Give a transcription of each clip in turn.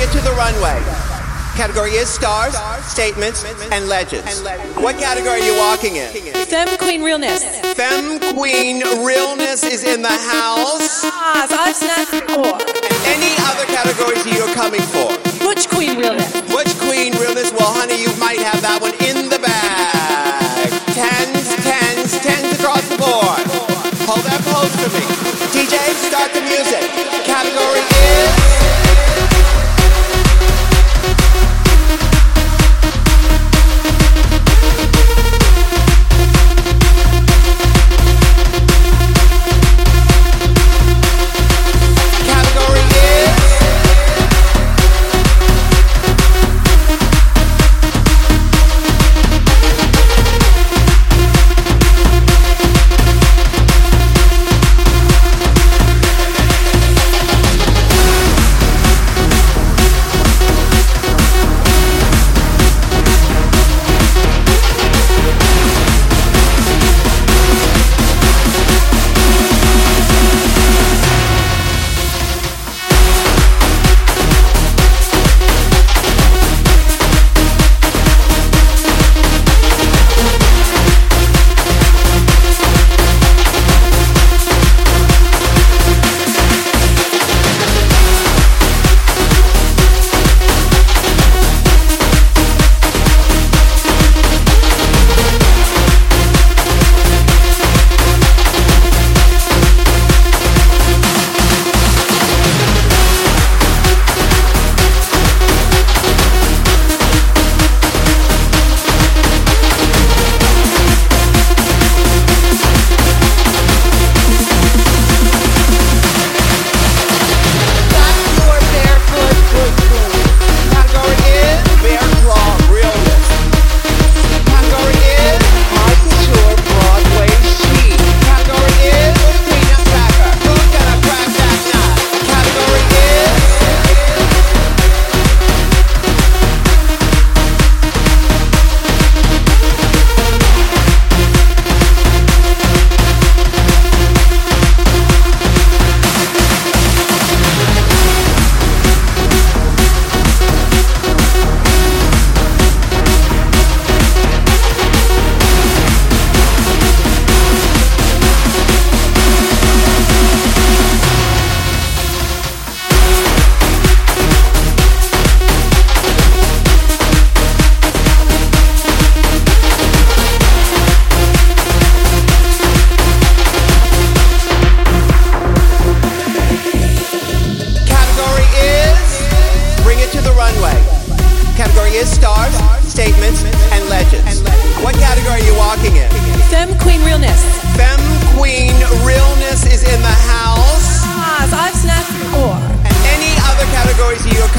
it to the runway. Category is stars, statements, and legends. What category are you walking in? Femme Queen Realness. Femme Queen Realness is in the house. Ah, so I've snapped four. Any other categories you're coming for? Butch Queen Realness. Butch Queen Realness? Well, honey, you might have that one in the bag. Tens, tens, tens across the board. Hold that pose for me.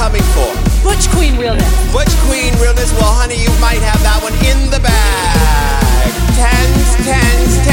Coming for? Butch Queen Realness. Butch Queen Realness? Well, honey, you might have that one in the bag. Tens, tens, tens